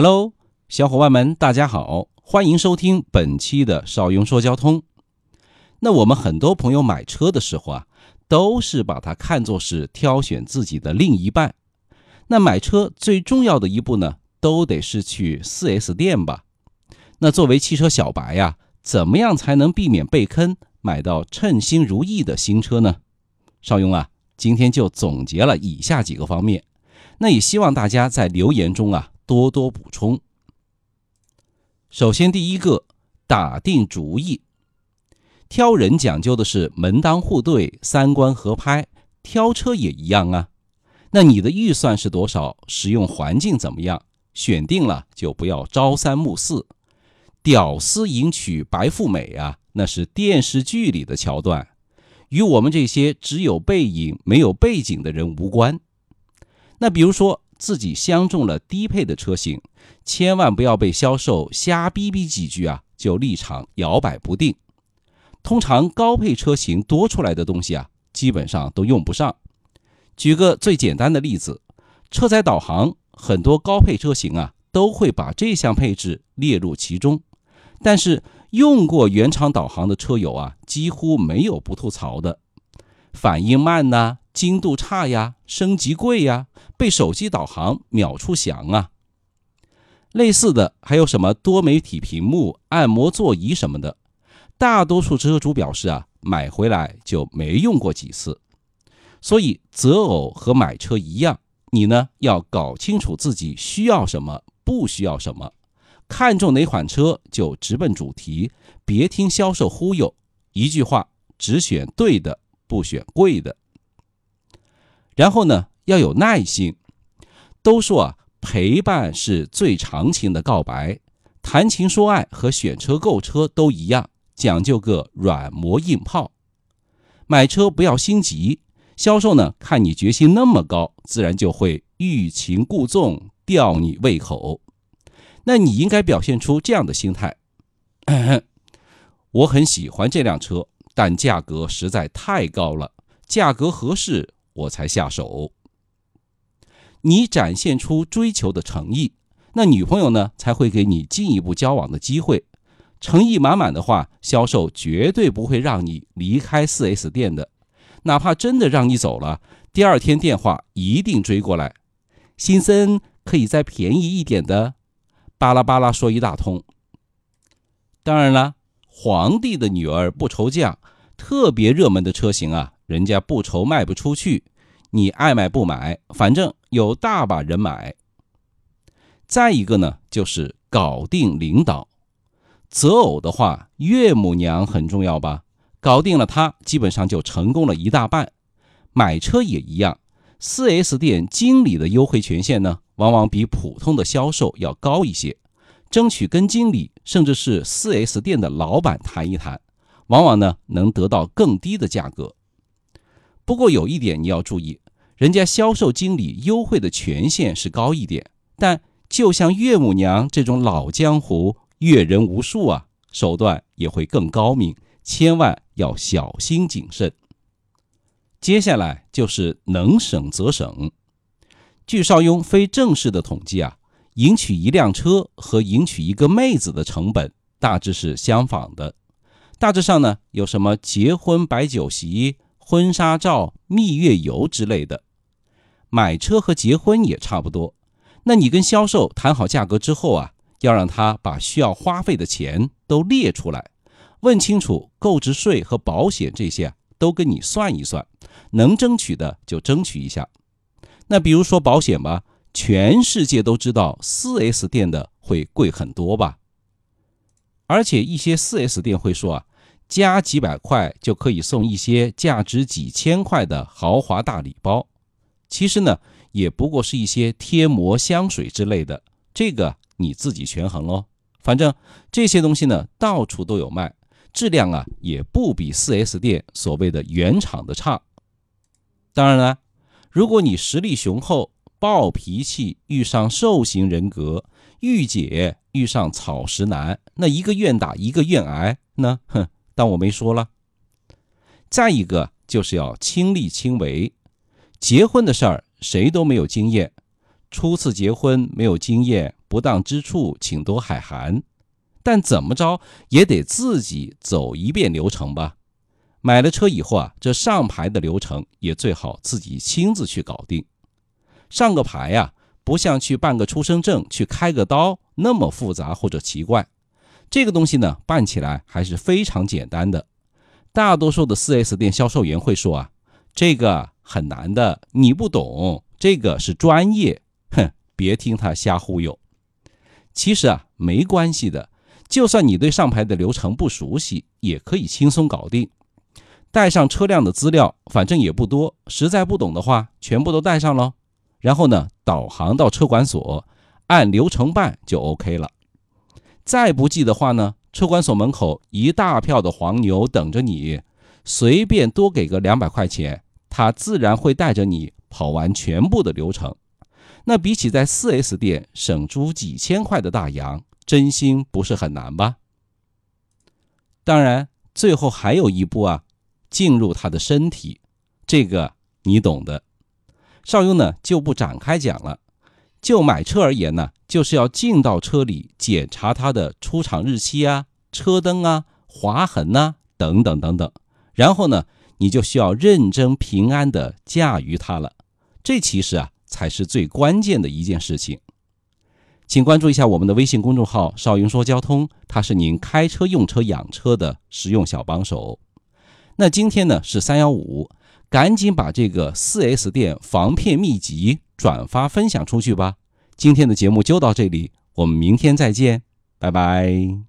Hello，小伙伴们，大家好，欢迎收听本期的少庸说交通。那我们很多朋友买车的时候啊，都是把它看作是挑选自己的另一半。那买车最重要的一步呢，都得是去 4S 店吧？那作为汽车小白呀，怎么样才能避免被坑，买到称心如意的新车呢？少庸啊，今天就总结了以下几个方面，那也希望大家在留言中啊多多补充。首先，第一个，打定主意。挑人讲究的是门当户对、三观合拍，挑车也一样啊。那你的预算是多少？使用环境怎么样？选定了就不要朝三暮四。屌丝迎娶白富美啊，那是电视剧里的桥段，与我们这些只有背影没有背景的人无关。那比如说自己相中了低配的车型，千万不要被销售瞎逼逼几句啊，就立场摇摆不定。通常高配车型多出来的东西啊，基本上都用不上。举个最简单的例子，车载导航，很多高配车型啊都会把这项配置列入其中。但是用过原厂导航的车友啊，几乎没有不吐槽的。反应慢呐，精度差呀，升级贵呀，被手机导航秒出翔啊。类似的还有什么多媒体屏幕、按摩座椅什么的。大多数车主表示啊，买回来就没用过几次，所以择偶和买车一样，你呢要搞清楚自己需要什么，不需要什么，看中哪款车就直奔主题，别听销售忽悠。一句话，只选对的，不选贵的。然后呢，要有耐心。都说啊，陪伴是最长情的告白，谈情说爱和选车购车都一样。讲究个软磨硬泡，买车不要心急。销售呢，看你决心那么高，自然就会欲擒故纵，吊你胃口。那你应该表现出这样的心态：我很喜欢这辆车，但价格实在太高了，价格合适我才下手。你展现出追求的诚意，那女朋友呢，才会给你进一步交往的机会。诚意满满的话，销售绝对不会让你离开 4S 店的，哪怕真的让你走了，第二天电话一定追过来。新森，可以再便宜一点的，巴拉巴拉说一大通。当然了，皇帝的女儿不愁嫁，特别热门的车型啊，人家不愁卖不出去，你爱买不买，反正有大把人买。再一个呢，就是搞定领导。择偶的话，岳母娘很重要吧？搞定了她，基本上就成功了一大半。买车也一样，4S 店经理的优惠权限呢，往往比普通的销售要高一些。争取跟经理，甚至是 4S 店的老板谈一谈，往往呢能得到更低的价格。不过有一点你要注意，人家销售经理优惠的权限是高一点，但就像岳母娘这种老江湖。阅人无数啊，手段也会更高明，千万要小心谨慎。接下来就是能省则省。据邵雍非正式的统计啊，迎娶一辆车和迎娶一个妹子的成本大致是相仿的。大致上呢，有什么结婚摆酒席、婚纱照、蜜月游之类的。买车和结婚也差不多。那你跟销售谈好价格之后啊？要让他把需要花费的钱都列出来，问清楚购置税和保险这些都跟你算一算，能争取的就争取一下。那比如说保险吧，全世界都知道 4S 店的会贵很多吧？而且一些 4S 店会说啊，加几百块就可以送一些价值几千块的豪华大礼包。其实呢，也不过是一些贴膜、香水之类的，这个。你自己权衡喽，反正这些东西呢，到处都有卖，质量啊也不比 4S 店所谓的原厂的差。当然了，如果你实力雄厚、暴脾气，遇上兽型人格，御姐遇上草食男，那一个愿打一个愿挨，那哼，当我没说了。再一个就是要亲力亲为，结婚的事儿谁都没有经验，初次结婚没有经验。不当之处，请多海涵。但怎么着也得自己走一遍流程吧。买了车以后啊，这上牌的流程也最好自己亲自去搞定。上个牌呀，不像去办个出生证、去开个刀那么复杂或者奇怪。这个东西呢，办起来还是非常简单的。大多数的 4S 店销售员会说啊，这个很难的，你不懂，这个是专业。哼，别听他瞎忽悠。其实啊，没关系的，就算你对上牌的流程不熟悉，也可以轻松搞定。带上车辆的资料，反正也不多，实在不懂的话，全部都带上喽。然后呢，导航到车管所，按流程办就 OK 了。再不济的话呢，车管所门口一大票的黄牛等着你，随便多给个两百块钱，他自然会带着你跑完全部的流程。那比起在 4S 店省出几千块的大洋，真心不是很难吧？当然，最后还有一步啊，进入他的身体，这个你懂的。邵雍呢就不展开讲了。就买车而言呢，就是要进到车里检查它的出厂日期啊、车灯啊、划痕呐等等等等，然后呢，你就需要认真平安的驾驭它了。这其实啊才是最关键的一件事情。请关注一下我们的微信公众号“少云说交通”，它是您开车、用车、养车的实用小帮手。那今天呢是三幺五，赶紧把这个四 S 店防骗秘籍。转发分享出去吧！今天的节目就到这里，我们明天再见，拜拜。